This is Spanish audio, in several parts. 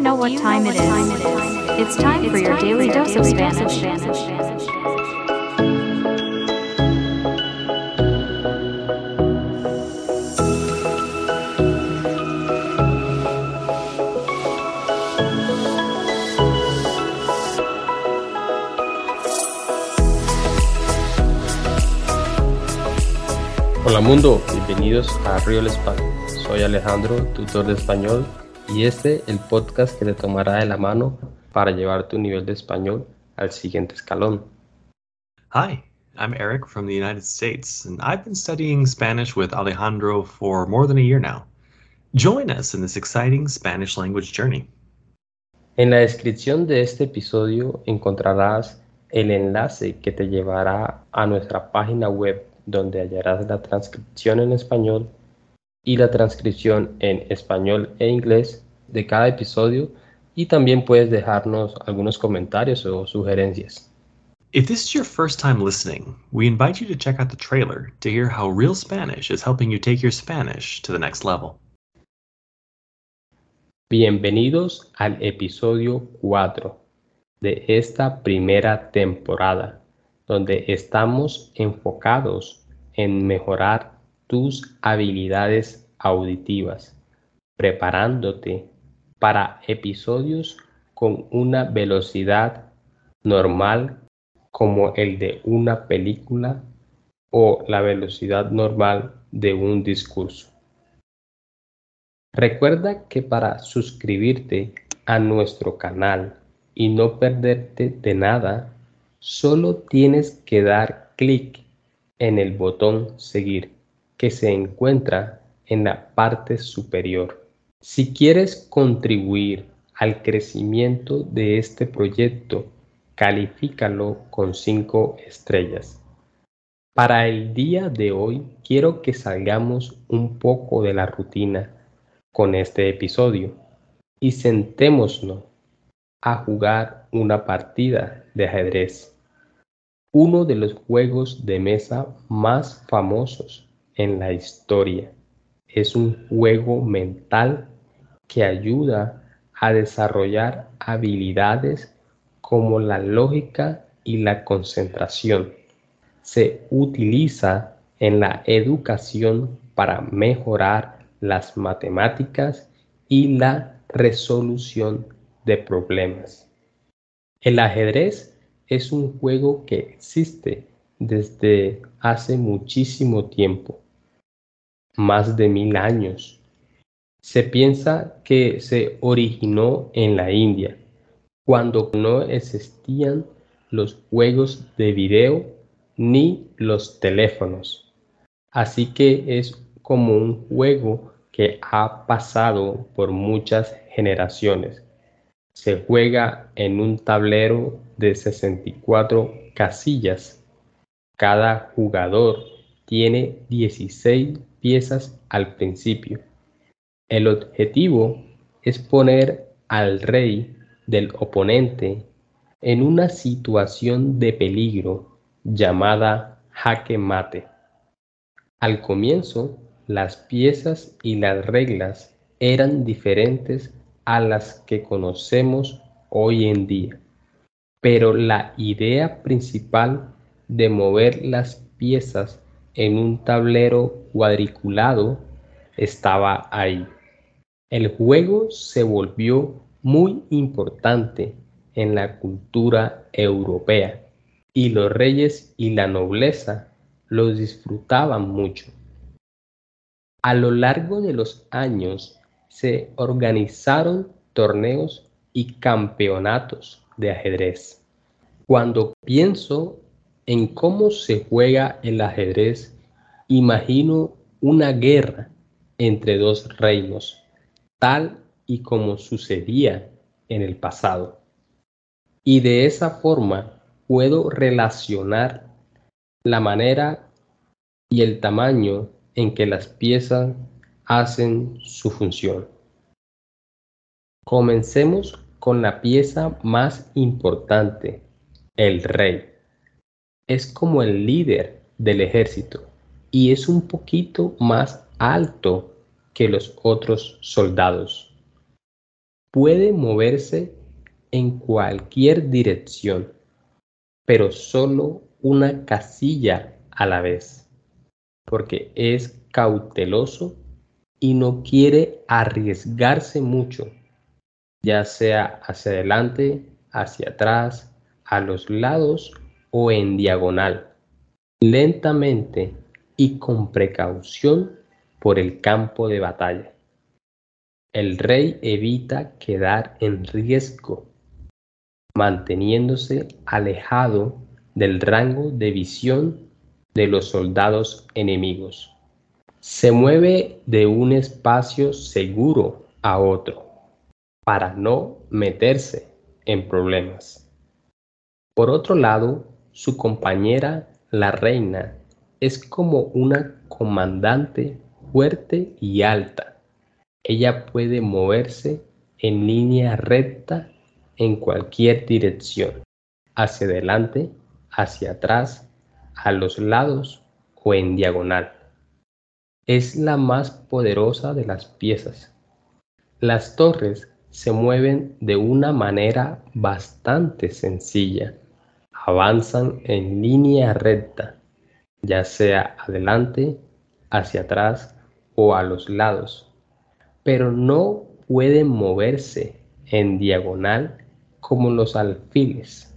know what time it is? It's time for your daily dose of Spanish. Hola mundo, bienvenidos a Real Español. Soy Alejandro, tutor de español, y este el podcast que te tomará de la mano para llevar tu nivel de español al siguiente escalón. Hi, I'm Eric from the United States, and I've been studying Spanish with Alejandro for more than a year now. Join us in this exciting Spanish language journey. En la descripción de este episodio encontrarás el enlace que te llevará a nuestra página web donde hallarás la transcripción en español y la transcripción en español e inglés de cada episodio y también puedes dejarnos algunos comentarios o sugerencias. If this is your first time listening, we invite you to check out the trailer to hear how Real Spanish is helping you take your Spanish to the next level. Bienvenidos al episodio 4 de esta primera temporada, donde estamos enfocados en mejorar tus habilidades auditivas, preparándote para episodios con una velocidad normal como el de una película o la velocidad normal de un discurso. Recuerda que para suscribirte a nuestro canal y no perderte de nada, solo tienes que dar clic en el botón seguir que se encuentra en la parte superior. Si quieres contribuir al crecimiento de este proyecto, califícalo con 5 estrellas. Para el día de hoy quiero que salgamos un poco de la rutina con este episodio y sentémonos a jugar una partida de ajedrez, uno de los juegos de mesa más famosos en la historia. Es un juego mental que ayuda a desarrollar habilidades como la lógica y la concentración. Se utiliza en la educación para mejorar las matemáticas y la resolución de problemas. El ajedrez es un juego que existe desde hace muchísimo tiempo, más de mil años. Se piensa que se originó en la India, cuando no existían los juegos de video ni los teléfonos. Así que es como un juego que ha pasado por muchas generaciones. Se juega en un tablero de 64 casillas cada jugador tiene 16 piezas al principio. El objetivo es poner al rey del oponente en una situación de peligro llamada jaque mate. Al comienzo, las piezas y las reglas eran diferentes a las que conocemos hoy en día, pero la idea principal de mover las piezas en un tablero cuadriculado estaba ahí. El juego se volvió muy importante en la cultura europea y los reyes y la nobleza lo disfrutaban mucho. A lo largo de los años se organizaron torneos y campeonatos de ajedrez. Cuando pienso en cómo se juega el ajedrez, imagino una guerra entre dos reinos, tal y como sucedía en el pasado. Y de esa forma puedo relacionar la manera y el tamaño en que las piezas hacen su función. Comencemos con la pieza más importante, el rey es como el líder del ejército y es un poquito más alto que los otros soldados. puede moverse en cualquier dirección, pero solo una casilla a la vez, porque es cauteloso y no quiere arriesgarse mucho, ya sea hacia adelante, hacia atrás, a los lados o en diagonal, lentamente y con precaución por el campo de batalla. El rey evita quedar en riesgo, manteniéndose alejado del rango de visión de los soldados enemigos. Se mueve de un espacio seguro a otro para no meterse en problemas. Por otro lado, su compañera, la reina, es como una comandante fuerte y alta. Ella puede moverse en línea recta en cualquier dirección, hacia adelante, hacia atrás, a los lados o en diagonal. Es la más poderosa de las piezas. Las torres se mueven de una manera bastante sencilla. Avanzan en línea recta, ya sea adelante, hacia atrás o a los lados, pero no pueden moverse en diagonal como los alfiles.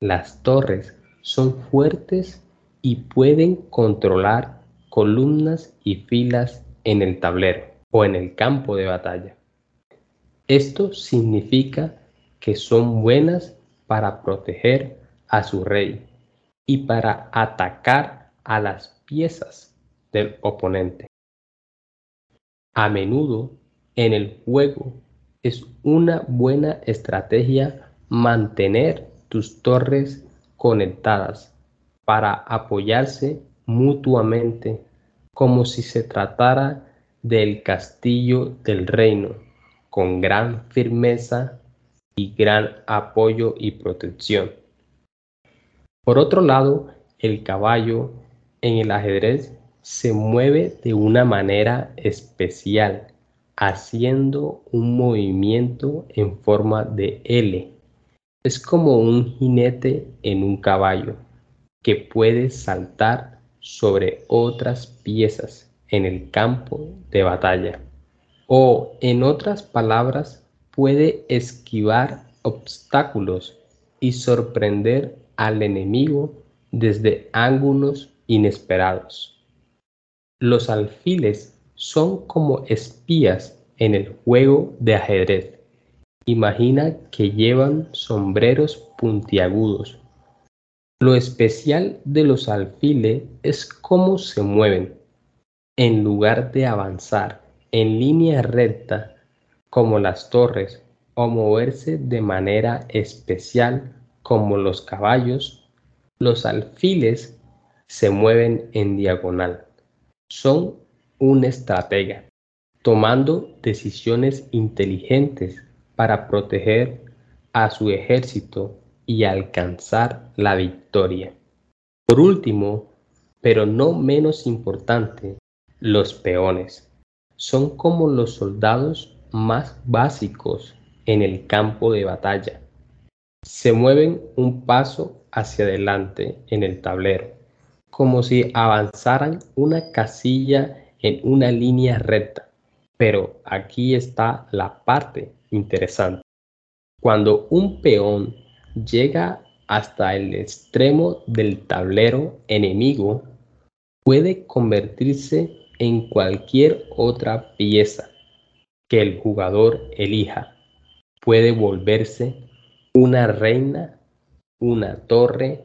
Las torres son fuertes y pueden controlar columnas y filas en el tablero o en el campo de batalla. Esto significa que son buenas para proteger a su rey y para atacar a las piezas del oponente. A menudo en el juego es una buena estrategia mantener tus torres conectadas para apoyarse mutuamente como si se tratara del castillo del reino, con gran firmeza y gran apoyo y protección. Por otro lado, el caballo en el ajedrez se mueve de una manera especial haciendo un movimiento en forma de L. Es como un jinete en un caballo que puede saltar sobre otras piezas en el campo de batalla. O, en otras palabras, puede esquivar obstáculos y sorprender al enemigo desde ángulos inesperados. Los alfiles son como espías en el juego de ajedrez. Imagina que llevan sombreros puntiagudos. Lo especial de los alfiles es cómo se mueven. En lugar de avanzar en línea recta como las torres o moverse de manera especial como los caballos, los alfiles se mueven en diagonal. Son un estratega, tomando decisiones inteligentes para proteger a su ejército y alcanzar la victoria. Por último, pero no menos importante, los peones son como los soldados más básicos en el campo de batalla. Se mueven un paso hacia adelante en el tablero, como si avanzaran una casilla en una línea recta. Pero aquí está la parte interesante. Cuando un peón llega hasta el extremo del tablero enemigo, puede convertirse en cualquier otra pieza que el jugador elija. Puede volverse una reina, una torre,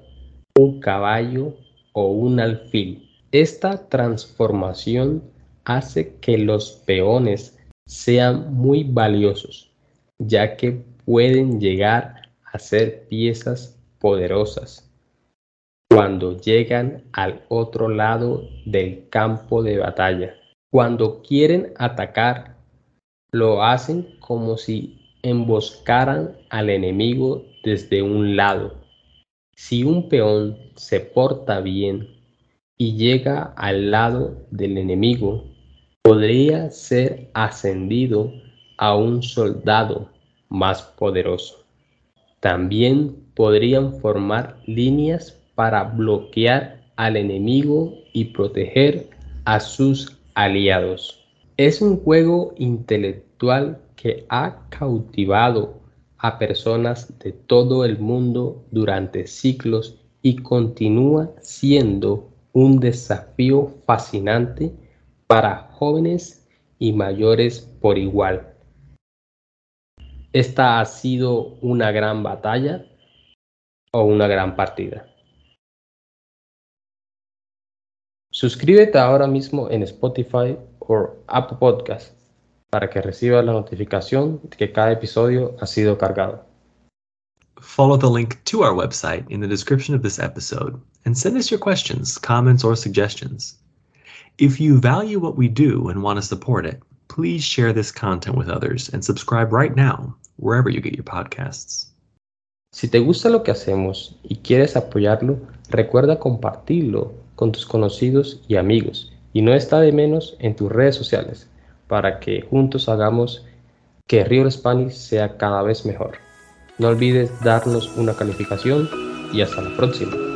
un caballo o un alfil. Esta transformación hace que los peones sean muy valiosos, ya que pueden llegar a ser piezas poderosas cuando llegan al otro lado del campo de batalla. Cuando quieren atacar, lo hacen como si emboscaran al enemigo desde un lado. Si un peón se porta bien y llega al lado del enemigo, podría ser ascendido a un soldado más poderoso. También podrían formar líneas para bloquear al enemigo y proteger a sus aliados. Es un juego intelectual que ha cautivado a personas de todo el mundo durante siglos y continúa siendo un desafío fascinante para jóvenes y mayores por igual. Esta ha sido una gran batalla o una gran partida. Suscríbete ahora mismo en Spotify o Apple Podcast para que recibas la notificación de que cada episodio ha sido cargado. Follow the link to our website in the description of this episode and send us your questions, comments, or suggestions. If you value what we do and want to support it, please share this content with others and subscribe right now, wherever you get your podcasts. Si te gusta lo que hacemos y quieres apoyarlo, recuerda compartirlo con tus conocidos y amigos y no está de menos en tus redes sociales para que juntos hagamos que Real Spanish sea cada vez mejor. No olvides darnos una calificación y hasta la próxima.